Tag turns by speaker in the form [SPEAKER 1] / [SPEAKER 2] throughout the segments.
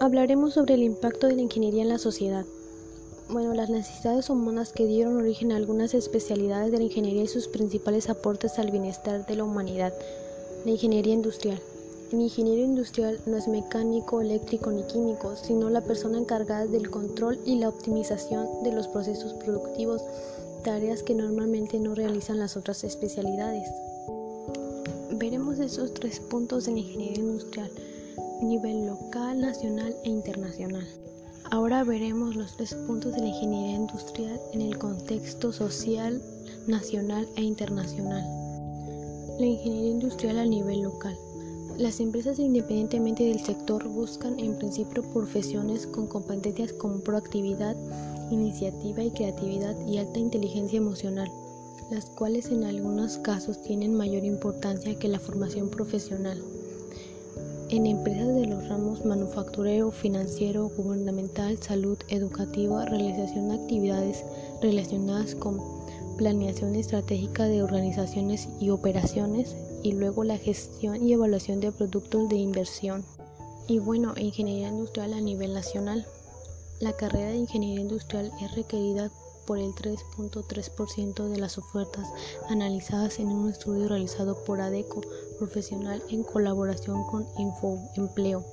[SPEAKER 1] Hablaremos sobre el impacto de la ingeniería en la sociedad. Bueno, las necesidades humanas que dieron origen a algunas especialidades de la ingeniería y sus principales aportes al bienestar de la humanidad. La ingeniería industrial. El ingeniero industrial no es mecánico, eléctrico ni químico, sino la persona encargada del control y la optimización de los procesos productivos, tareas que normalmente no realizan las otras especialidades. Veremos esos tres puntos de la ingeniería industrial, nivel local, nacional e internacional. Ahora veremos los tres puntos de la ingeniería industrial en el contexto social, nacional e internacional. La ingeniería industrial a nivel local. Las empresas independientemente del sector buscan en principio profesiones con competencias como proactividad, iniciativa y creatividad y alta inteligencia emocional, las cuales en algunos casos tienen mayor importancia que la formación profesional. En empresas de los ramos manufacturero, financiero, gubernamental, salud, educativa, realización de actividades relacionadas con planeación estratégica de organizaciones y operaciones y luego la gestión y evaluación de productos de inversión. Y bueno, ingeniería industrial a nivel nacional. La carrera de ingeniería industrial es requerida por el 3.3% de las ofertas analizadas en un estudio realizado por ADECO Profesional en colaboración con Infoempleo.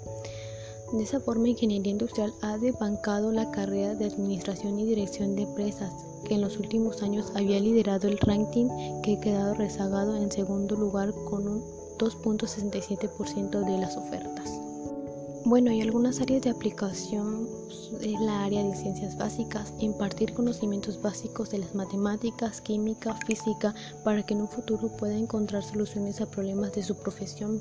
[SPEAKER 1] De esa forma, Ingeniería Industrial ha desbancado la carrera de Administración y Dirección de Empresas, que en los últimos años había liderado el ranking que ha quedado rezagado en segundo lugar con un 2.67% de las ofertas. Bueno, y algunas áreas de aplicación es la área de ciencias básicas, impartir conocimientos básicos de las matemáticas, química, física, para que en un futuro pueda encontrar soluciones a problemas de su profesión.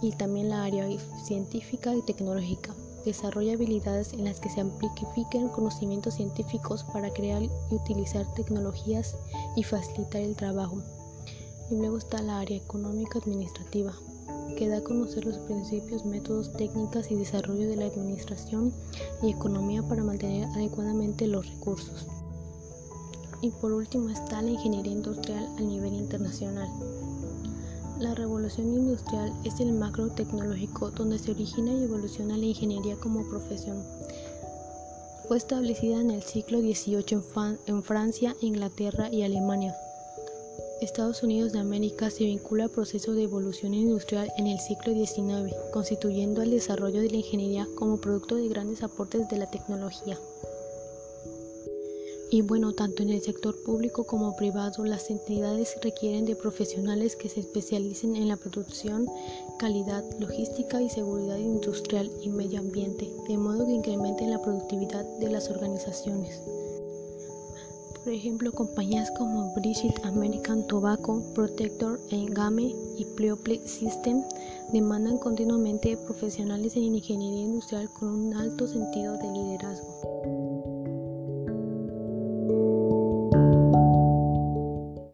[SPEAKER 1] Y también la área científica y tecnológica, desarrolla habilidades en las que se amplifiquen conocimientos científicos para crear y utilizar tecnologías y facilitar el trabajo. Y luego está la área económica administrativa, que da a conocer los principios, métodos, técnicas y desarrollo de la administración y economía para mantener adecuadamente los recursos. Y por último está la ingeniería industrial a nivel internacional. La revolución industrial es el macro tecnológico donde se origina y evoluciona la ingeniería como profesión. Fue establecida en el siglo XVIII en Francia, Inglaterra y Alemania. Estados Unidos de América se vincula al proceso de evolución industrial en el siglo XIX, constituyendo el desarrollo de la ingeniería como producto de grandes aportes de la tecnología. Y bueno, tanto en el sector público como privado, las entidades requieren de profesionales que se especialicen en la producción, calidad, logística y seguridad industrial y medio ambiente, de modo que incrementen la productividad de las organizaciones. Por ejemplo, compañías como British American Tobacco, Protector, Game y Pleople System demandan continuamente profesionales en ingeniería industrial con un alto sentido de liderazgo.